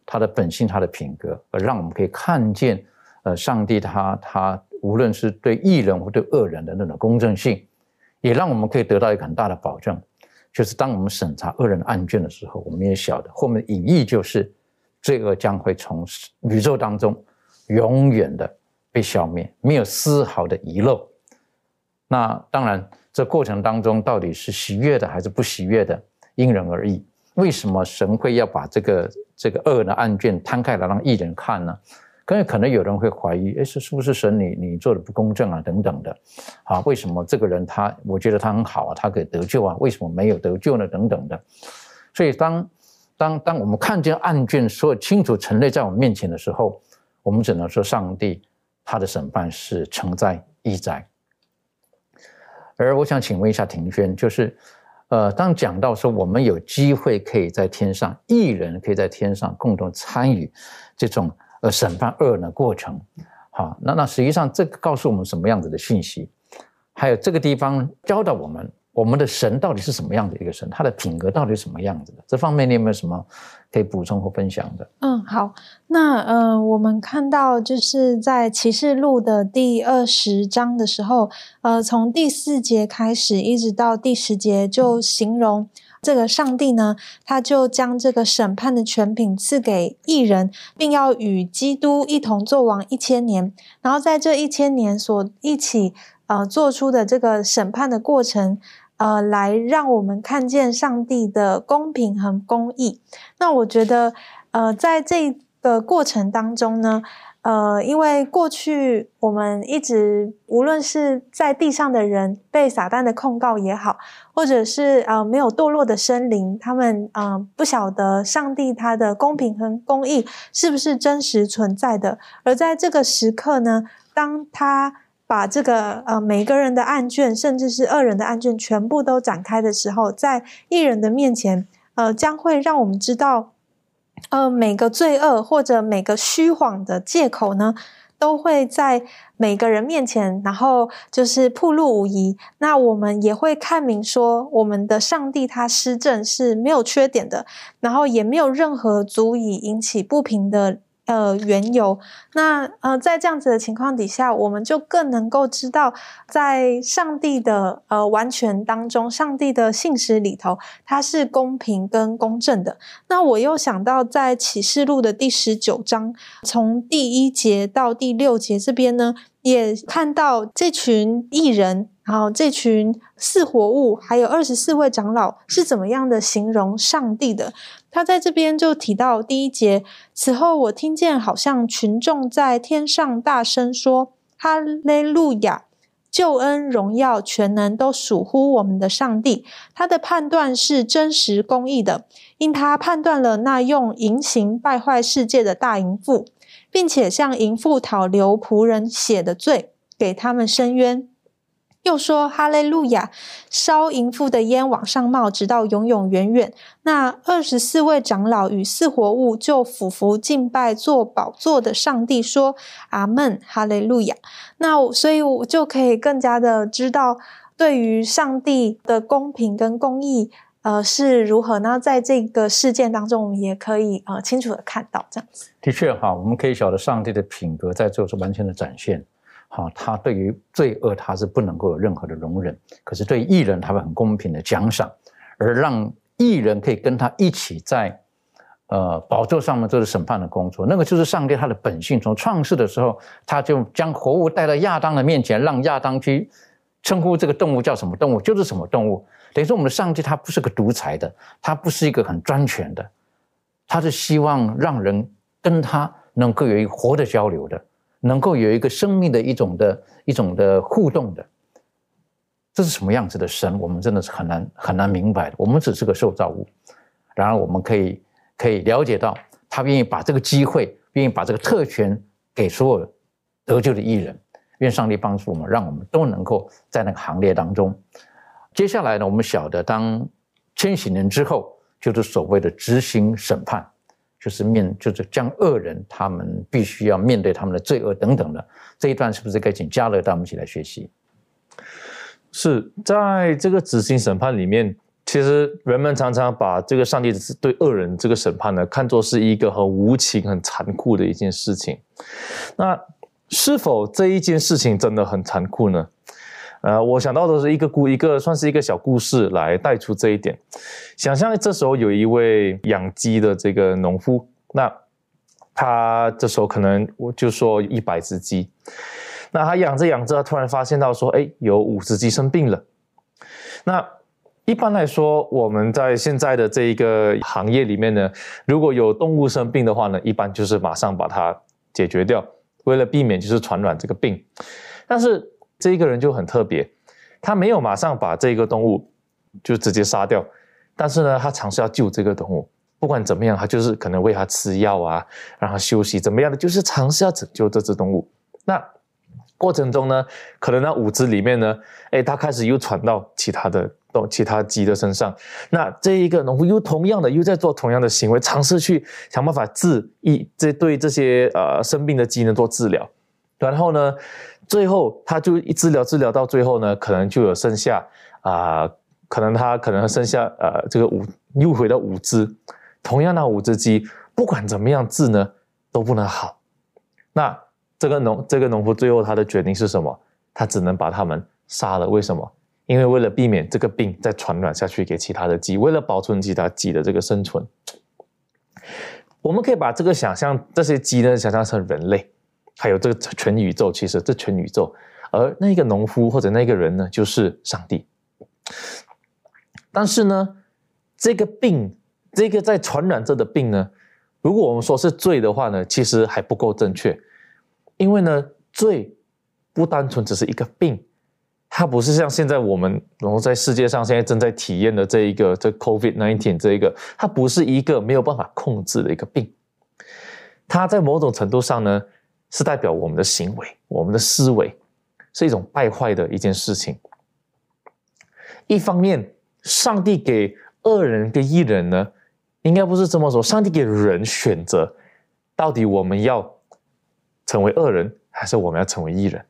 Speaker 2: 他的本性，他的品格，而让我们可以看见，呃，上帝他他无论是对艺人或对恶人的那种公正性。也让我们可以得到一个很大的保证，就是当我们审查恶人案卷的时候，我们也晓得后面的隐意就是罪恶将会从宇宙当中永远的被消灭，没有丝毫的遗漏。那当然，这过程当中到底是喜悦的还是不喜悦的，因人而异。为什么神会要把这个这个恶人的案卷摊开来让艺人看呢？可可能有人会怀疑，哎，是是不是神你你做的不公正啊？等等的，啊，为什么这个人他，我觉得他很好啊，他可以得救啊，为什么没有得救呢？等等的。所以当当当我们看见案卷所有清楚陈列在我们面前的时候，我们只能说上帝他的审判是承在义在。而我想请问一下庭轩，就是呃，当讲到说我们有机会可以在天上，艺人可以在天上共同参与这种。呃，审判恶的过程，好，那那实际上这个告诉我们什么样子的信息？还有这个地方教导我们，我们的神到底是什么样的一个神？他的品格到底是什么样子的？这方面你有没有什么可以补充或分享的？
Speaker 3: 嗯，好，那呃，我们看到就是在启示录的第二十章的时候，呃，从第四节开始一直到第十节，就形容。这个上帝呢，他就将这个审判的权柄赐给异人，并要与基督一同作王一千年。然后在这一千年所一起呃做出的这个审判的过程，呃，来让我们看见上帝的公平和公义。那我觉得，呃，在这个过程当中呢。呃，因为过去我们一直，无论是在地上的人被撒旦的控告也好，或者是呃没有堕落的生灵，他们呃不晓得上帝他的公平和公义是不是真实存在的。而在这个时刻呢，当他把这个呃每个人的案卷，甚至是恶人的案卷全部都展开的时候，在一人的面前，呃，将会让我们知道。呃，每个罪恶或者每个虚谎的借口呢，都会在每个人面前，然后就是暴露无遗。那我们也会看明说，我们的上帝他施政是没有缺点的，然后也没有任何足以引起不平的。呃，缘由。那呃，在这样子的情况底下，我们就更能够知道，在上帝的呃完全当中，上帝的信实里头，它是公平跟公正的。那我又想到，在启示录的第十九章，从第一节到第六节这边呢，也看到这群艺人，然后这群四活物，还有二十四位长老是怎么样的形容上帝的。他在这边就提到第一节，此后我听见好像群众在天上大声说：“哈利路亚！救恩、荣耀、全能都属乎我们的上帝。他的判断是真实公义的，因他判断了那用淫行败坏世界的大淫妇。”并且向淫妇讨留仆人血的罪，给他们伸冤。又说哈利路亚，烧淫妇的烟往上冒，直到永永远远。那二十四位长老与四活物就俯伏敬拜坐宝座的上帝，说阿门，哈利路亚。那所以我就可以更加的知道，对于上帝的公平跟公义。呃，是如何呢？在这个事件当中，我们也可以呃清楚的看到这样子。
Speaker 2: 的确哈，我们可以晓得上帝的品格在做出完全的展现。好，他对于罪恶他是不能够有任何的容忍，可是对艺人他会很公平的奖赏，而让艺人可以跟他一起在呃宝座上面做审判的工作。那个就是上帝他的本性。从创世的时候，他就将活物带到亚当的面前，让亚当去称呼这个动物叫什么动物，就是什么动物。等于说，我们的上帝他不是个独裁的，他不是一个很专权的，他是希望让人跟他能够有一个活的交流的，能够有一个生命的一种的一种的互动的。这是什么样子的神？我们真的是很难很难明白的。我们只是个受造物，然而我们可以可以了解到，他愿意把这个机会，愿意把这个特权给所有得救的艺人。愿上帝帮助我们，让我们都能够在那个行列当中。接下来呢，我们晓得，当千禧年之后，就是所谓的执行审判，就是面，就是将恶人他们必须要面对他们的罪恶等等的这一段，是不是该请加勒带我们一起来学习？
Speaker 4: 是在这个执行审判里面，其实人们常常把这个上帝对恶人这个审判呢，看作是一个很无情、很残酷的一件事情。那是否这一件事情真的很残酷呢？呃，我想到的是一个故一个算是一个小故事来带出这一点。想象这时候有一位养鸡的这个农夫，那他这时候可能我就说一百只鸡，那他养着养着，突然发现到说，哎，有五只鸡生病了。那一般来说，我们在现在的这一个行业里面呢，如果有动物生病的话呢，一般就是马上把它解决掉，为了避免就是传染这个病，但是。这一个人就很特别，他没有马上把这个动物就直接杀掉，但是呢，他尝试要救这个动物，不管怎么样，他就是可能喂它吃药啊，让它休息，怎么样的，就是尝试要拯救这只动物。那过程中呢，可能那五只里面呢，哎，他开始又传到其他的动其他鸡的身上，那这一个农夫又同样的又在做同样的行为，尝试去想办法治一这对这些呃生病的鸡呢做治疗，然后呢。最后，他就一治疗治疗到最后呢，可能就有剩下啊，可能他可能剩下呃，这个五又回到五只，同样那五只鸡，不管怎么样治呢，都不能好。那这个农这个农夫最后他的决定是什么？他只能把他们杀了。为什么？因为为了避免这个病再传染下去给其他的鸡，为了保存其他鸡的这个生存，我们可以把这个想象这些鸡呢想象成人类。还有这个全宇宙，其实这全宇宙，而那个农夫或者那个人呢，就是上帝。但是呢，这个病，这个在传染着的病呢，如果我们说是罪的话呢，其实还不够正确，因为呢，罪不单纯只是一个病，它不是像现在我们然后在世界上现在正在体验的这一个这 COVID nineteen 这一个，它不是一个没有办法控制的一个病，它在某种程度上呢。是代表我们的行为，我们的思维是一种败坏的一件事情。一方面，上帝给恶人跟义人呢，应该不是这么说。上帝给人选择，到底我们要成为恶人，还是我们要成为义人？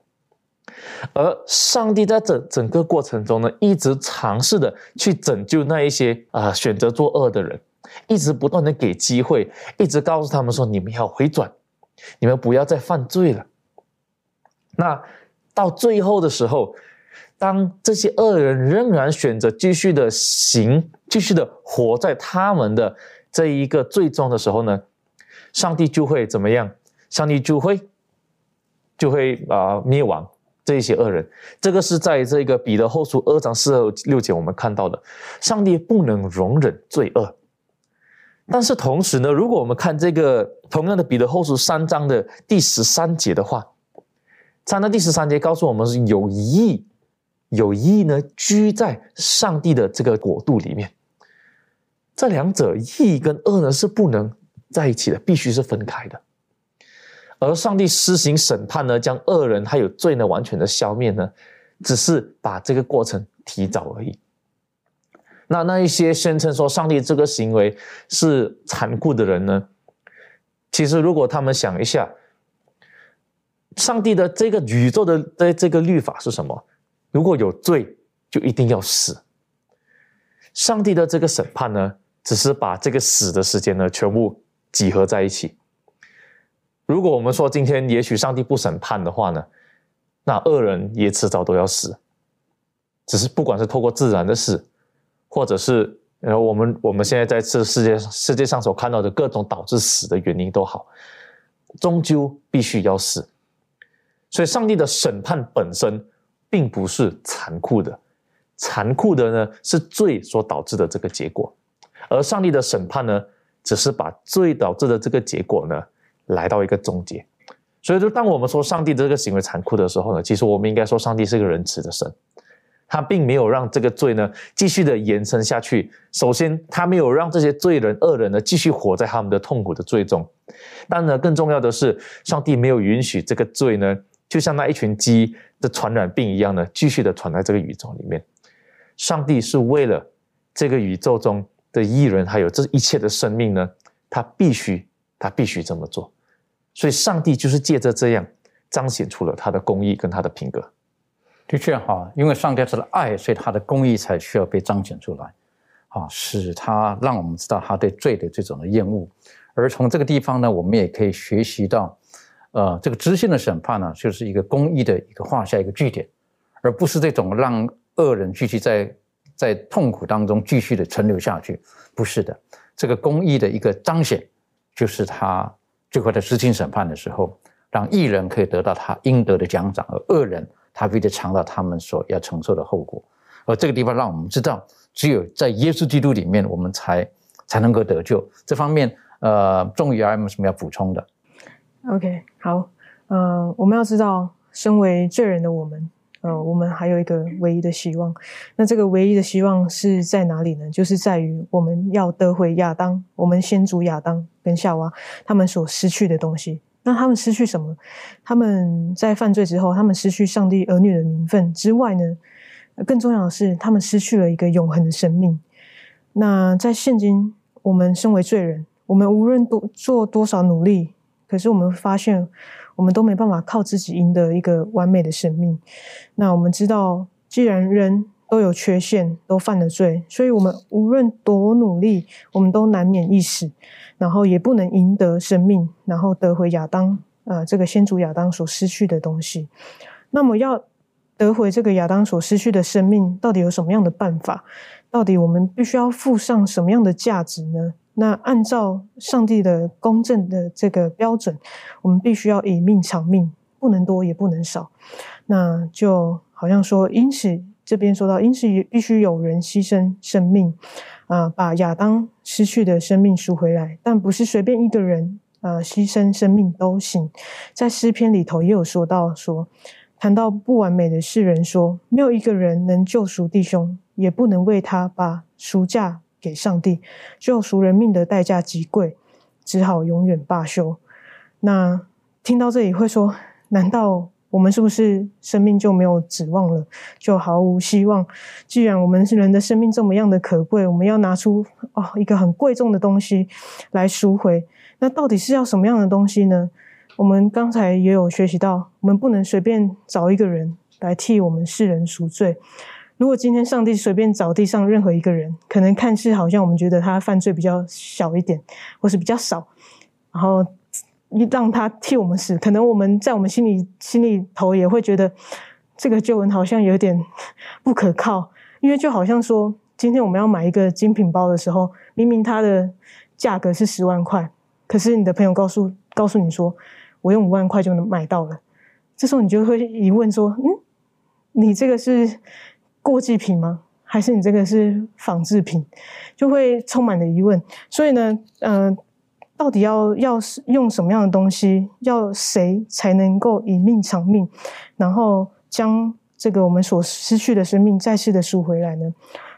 Speaker 4: 而上帝在整整个过程中呢，一直尝试的去拯救那一些啊选择作恶的人，一直不断的给机会，一直告诉他们说：你们要回转。你们不要再犯罪了。那到最后的时候，当这些恶人仍然选择继续的行，继续的活在他们的这一个最终的时候呢，上帝就会怎么样？上帝就会就会啊灭亡这一些恶人。这个是在这个彼得后书二章四二六节我们看到的，上帝不能容忍罪恶。但是同时呢，如果我们看这个同样的彼得后书三章的第十三节的话，三章第十三节告诉我们是有义，有义呢居在上帝的这个国度里面。这两者义跟恶呢是不能在一起的，必须是分开的。而上帝施行审判呢，将恶人还有罪呢完全的消灭呢，只是把这个过程提早而已。那那一些宣称说上帝这个行为是残酷的人呢，其实如果他们想一下，上帝的这个宇宙的的这个律法是什么？如果有罪，就一定要死。上帝的这个审判呢？只是把这个死的时间呢全部集合在一起。如果我们说今天也许上帝不审判的话呢，那恶人也迟早都要死。只是不管是透过自然的死，或者是呃我们我们现在在这世界世界上所看到的各种导致死的原因都好，终究必须要死。所以上帝的审判本身并不是残酷的，残酷的呢是罪所导致的这个结果。而上帝的审判呢，只是把罪导致的这个结果呢，来到一个终结。所以，就当我们说上帝的这个行为残酷的时候呢，其实我们应该说，上帝是个仁慈的神，他并没有让这个罪呢继续的延伸下去。首先，他没有让这些罪人、恶人呢继续活在他们的痛苦的罪中。但呢，更重要的是，上帝没有允许这个罪呢，就像那一群鸡的传染病一样呢，继续的传在这个宇宙里面。上帝是为了这个宇宙中。的艺人，还有这一切的生命呢？他必须，他必须这么做。所以，上帝就是借着这样彰显出了他的公义跟他的品格。
Speaker 2: 的确哈，因为上帝是爱，所以他的公义才需要被彰显出来，啊，使他让我们知道他对罪的这种的厌恶。而从这个地方呢，我们也可以学习到，呃，这个知性的审判呢，就是一个公义的一个画下一个句点，而不是这种让恶人继续在。在痛苦当中继续的存留下去，不是的。这个公义的一个彰显，就是他最后在执行审判的时候，让义人可以得到他应得的奖赏，而恶人他必须尝到他们所要承受的后果。而这个地方让我们知道，只有在耶稣基督里面，我们才才能够得救。这方面，呃，仲宇还有什么要补充的
Speaker 5: ？OK，好，呃，我们要知道，身为罪人的我们。呃，我们还有一个唯一的希望，那这个唯一的希望是在哪里呢？就是在于我们要得回亚当，我们先祖亚当跟夏娃他们所失去的东西。那他们失去什么？他们在犯罪之后，他们失去上帝儿女的名分之外呢？更重要的是，他们失去了一个永恒的生命。那在现今，我们身为罪人，我们无论多做多少努力，可是我们发现。我们都没办法靠自己赢得一个完美的生命。那我们知道，既然人都有缺陷，都犯了罪，所以我们无论多努力，我们都难免一死，然后也不能赢得生命，然后得回亚当呃这个先祖亚当所失去的东西。那么要得回这个亚当所失去的生命，到底有什么样的办法？到底我们必须要付上什么样的价值呢？那按照上帝的公正的这个标准，我们必须要以命偿命，不能多也不能少。那就好像说，因此这边说到，因此必须有人牺牲生命，啊，把亚当失去的生命赎回来。但不是随便一个人，呃，牺牲生命都行。在诗篇里头也有说到，说谈到不完美的世人，说没有一个人能救赎弟兄，也不能为他把赎价。给上帝救赎人命的代价极贵，只好永远罢休。那听到这里会说：难道我们是不是生命就没有指望了，就毫无希望？既然我们是人的生命这么样的可贵，我们要拿出哦一个很贵重的东西来赎回。那到底是要什么样的东西呢？我们刚才也有学习到，我们不能随便找一个人来替我们世人赎罪。如果今天上帝随便找地上任何一个人，可能看似好像我们觉得他犯罪比较小一点，或是比较少，然后你让他替我们死，可能我们在我们心里心里头也会觉得这个旧闻好像有点不可靠，因为就好像说，今天我们要买一个精品包的时候，明明它的价格是十万块，可是你的朋友告诉告诉你说，我用五万块就能买到了。这时候你就会疑问说：嗯，你这个是过季品吗？还是你这个是仿制品？就会充满了疑问。所以呢，呃，到底要要用什么样的东西？要谁才能够以命偿命，然后将这个我们所失去的生命再次的赎回来呢？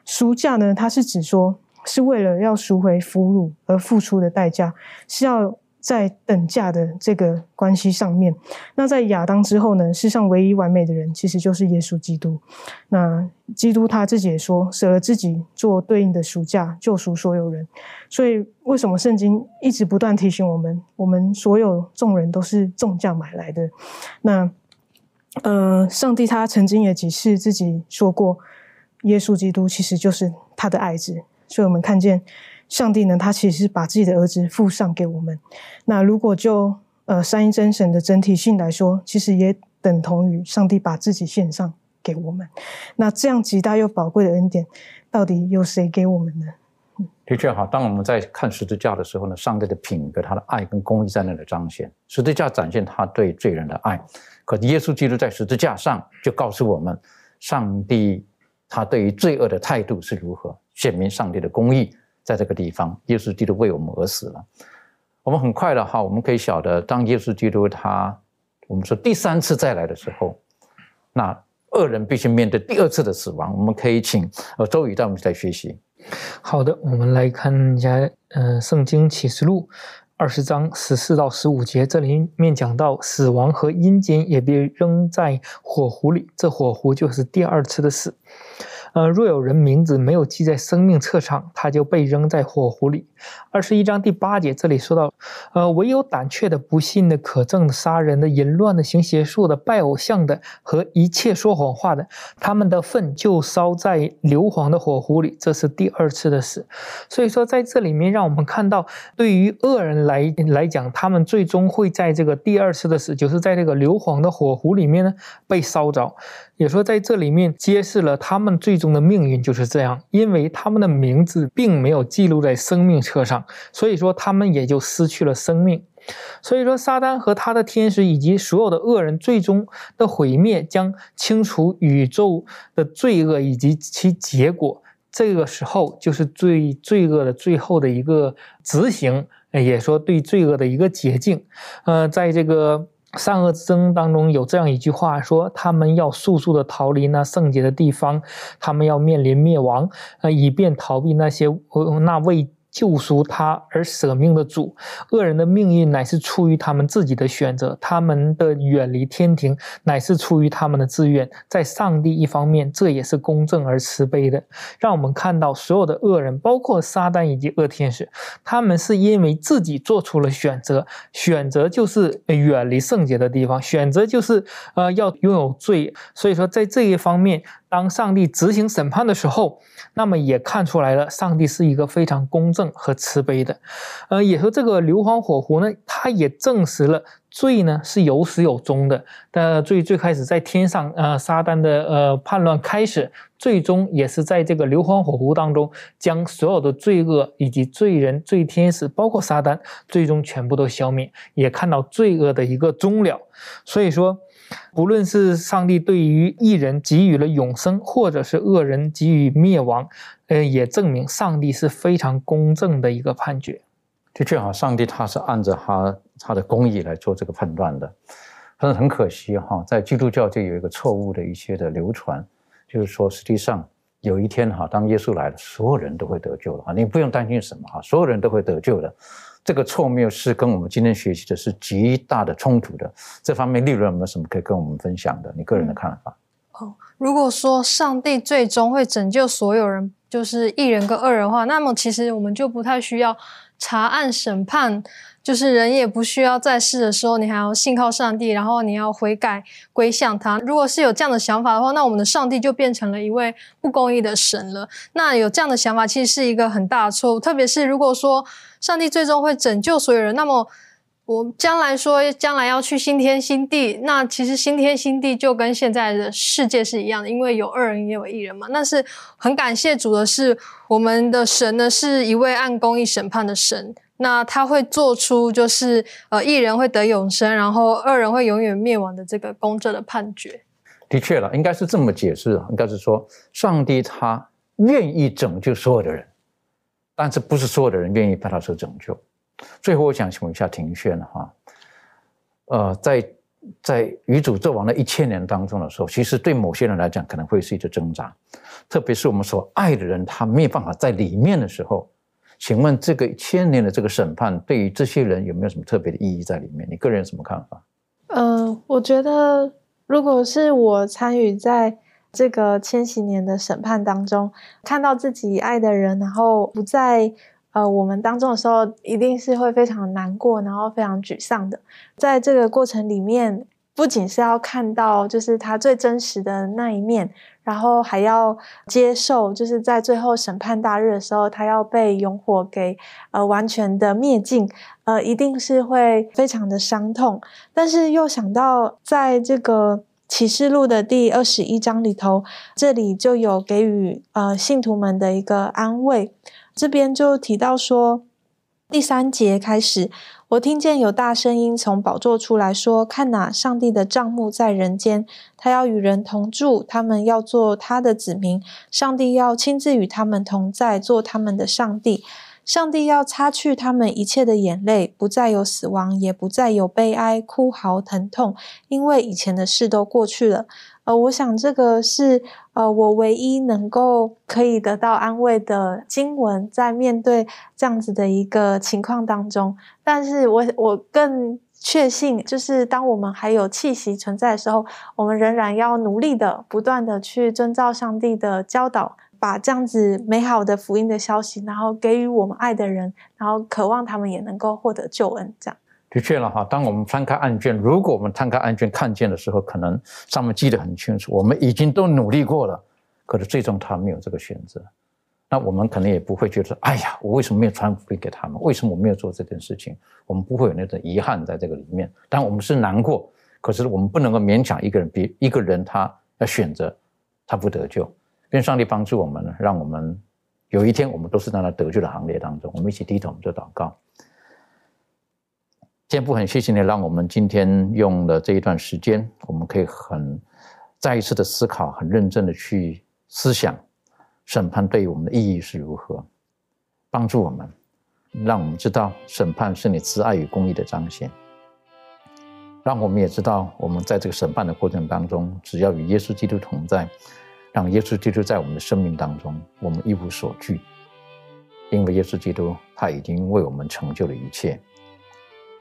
Speaker 5: 赎价呢？它是指说，是为了要赎回俘虏而付出的代价，是要在等价的这个关系上面。那在亚当之后呢？世上唯一完美的人，其实就是耶稣基督。那基督他自己也说，舍了自己做对应的赎价，救赎所有人。所以，为什么圣经一直不断提醒我们，我们所有众人都是重价买来的？那，呃，上帝他曾经也几次自己说过。耶稣基督其实就是他的爱子，所以我们看见上帝呢，他其实是把自己的儿子付上给我们。那如果就呃三一真神的整体性来说，其实也等同于上帝把自己献上给我们。那这样极大又宝贵的恩典，到底有谁给我们呢？
Speaker 2: 的确哈，当我们在看十字架的时候呢，上帝的品格、他的爱跟公义在那里彰显。十字架展现他对罪人的爱，可耶稣基督在十字架上就告诉我们，上帝。他对于罪恶的态度是如何？显明上帝的公义在这个地方，耶稣基督为我们而死了。我们很快的哈，我们可以晓得，当耶稣基督他，我们说第三次再来的时候，那恶人必须面对第二次的死亡。我们可以请呃周宇带我们来学习。
Speaker 7: 好的，我们来看一下，呃，圣经启示录。二十章十四到十五节，这里面讲到死亡和阴间也被扔在火湖里，这火湖就是第二次的死。呃，若有人名字没有记在生命册上，他就被扔在火湖里。二十一章第八节，这里说到，呃，唯有胆怯的、不信的、可憎的、杀人的、淫乱的、行邪术的、拜偶像的和一切说谎话的，他们的粪就烧在硫磺的火壶里。这是第二次的死。所以说，在这里面让我们看到，对于恶人来来讲，他们最终会在这个第二次的死，就是在这个硫磺的火壶里面呢被烧着。也说在这里面揭示了他们最终的命运就是这样，因为他们的名字并没有记录在生命册车上，所以说他们也就失去了生命。所以说，撒旦和他的天使以及所有的恶人最终的毁灭将清除宇宙的罪恶以及其结果。这个时候就是最罪恶的最后的一个执行，也说对罪恶的一个捷径。呃，在这个。善恶之争当中有这样一句话说：“他们要速速的逃离那圣洁的地方，他们要面临灭亡，呃，以便逃避那些那未。”救赎他而舍命的主，恶人的命运乃是出于他们自己的选择，他们的远离天庭乃是出于他们的自愿。在上帝一方面，这也是公正而慈悲的。让我们看到所有的恶人，包括撒旦以及恶天使，他们是因为自己做出了选择，选择就是远离圣洁的地方，选择就是呃要拥有罪。所以说，在这一方面。当上帝执行审判的时候，那么也看出来了，上帝是一个非常公正和慈悲的。呃，也说这个硫磺火湖呢，它也证实了罪呢是有始有终的。但罪最开始在天上，呃，撒旦的呃叛乱开始，最终也是在这个硫磺火湖当中，将所有的罪恶以及罪人、罪天使，包括撒旦，最终全部都消灭，也看到罪恶的一个终了。所以说。不论是上帝对于异人给予了永生，或者是恶人给予灭亡，呃，也证明上帝是非常公正的一个判决。
Speaker 2: 的确哈，上帝他是按照他他的公义来做这个判断的。但是很可惜哈，在基督教就有一个错误的一些的流传，就是说实际上有一天哈，当耶稣来了，所有人都会得救的哈，你不用担心什么哈，所有人都会得救的。这个错谬是跟我们今天学习的是极大的冲突的。这方面，利润有没有什么可以跟我们分享的？你个人的看法？
Speaker 3: 哦，如果说上帝最终会拯救所有人，就是一人跟二人的话，那么其实我们就不太需要查案审判。就是人也不需要在世的时候，你还要信靠上帝，然后你要悔改归向他。如果是有这样的想法的话，那我们的上帝就变成了一位不公义的神了。那有这样的想法，其实是一个很大的错误。特别是如果说上帝最终会拯救所有人，那么我将来说将来要去新天新地，那其实新天新地就跟现在的世界是一样的，因为有二人也有一人嘛。那是很感谢主的是，我们的神呢是一位按公义审判的神。
Speaker 6: 那他会做出就是呃一人会得永生，然后二人会永远灭亡的这个公正的判决。
Speaker 2: 的确了，应该是这么解释啊，应该是说上帝他愿意拯救所有的人，但是不是所有的人愿意被他所拯救。最后，我想请问一下庭轩哈，呃，在在与主作王的一千年当中的时候，其实对某些人来讲可能会是一个挣扎，特别是我们所爱的人他没有办法在里面的时候，请问这个千年的这个审判对于这些人有没有什么特别的意义在里面？你个人有什么看法？
Speaker 3: 嗯，我觉得如果是我参与在这个千禧年的审判当中，看到自己爱的人，然后不在。呃，我们当中的时候，一定是会非常难过，然后非常沮丧的。在这个过程里面，不仅是要看到就是他最真实的那一面，然后还要接受，就是在最后审判大日的时候，他要被永火给呃完全的灭尽，呃，一定是会非常的伤痛。但是又想到，在这个启示录的第二十一章里头，这里就有给予呃信徒们的一个安慰。这边就提到说，第三节开始，我听见有大声音从宝座出来说：“看哪，上帝的帐幕在人间，他要与人同住，他们要做他的子民，上帝要亲自与他们同在，做他们的上帝。上帝要擦去他们一切的眼泪，不再有死亡，也不再有悲哀、哭嚎、疼痛，因为以前的事都过去了。”呃，我想这个是呃我唯一能够可以得到安慰的经文，在面对这样子的一个情况当中。但是我我更确信，就是当我们还有气息存在的时候，我们仍然要努力的、不断的去遵照上帝的教导，把这样子美好的福音的消息，然后给予我们爱的人，然后渴望他们也能够获得救恩，这样。
Speaker 2: 的确了哈，当我们翻开案卷，如果我们摊开案卷看见的时候，可能上面记得很清楚，我们已经都努力过了，可是最终他没有这个选择，那我们可能也不会觉得，哎呀，我为什么没有传福音给他们？为什么我没有做这件事情？我们不会有那种遗憾在这个里面。但我们是难过，可是我们不能够勉强一个人，比一个人他要选择，他不得救。愿上帝帮助我们，让我们有一天我们都是在那得救的行列当中。我们一起低头，我们就祷告。先不很谢谢你，让我们今天用了这一段时间，我们可以很再一次的思考，很认真的去思想审判对于我们的意义是如何，帮助我们，让我们知道审判是你慈爱与公义的彰显，让我们也知道我们在这个审判的过程当中，只要与耶稣基督同在，让耶稣基督在我们的生命当中，我们一无所惧，因为耶稣基督他已经为我们成就了一切。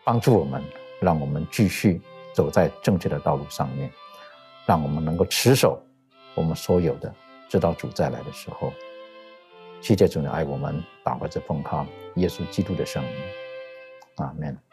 Speaker 2: 帮助我们，让我们继续走在正确的道路上面，让我们能够持守我们所有的，直到主再来的时候。谢谢主的爱，我们祷告着奉靠耶稣基督的圣名，阿门。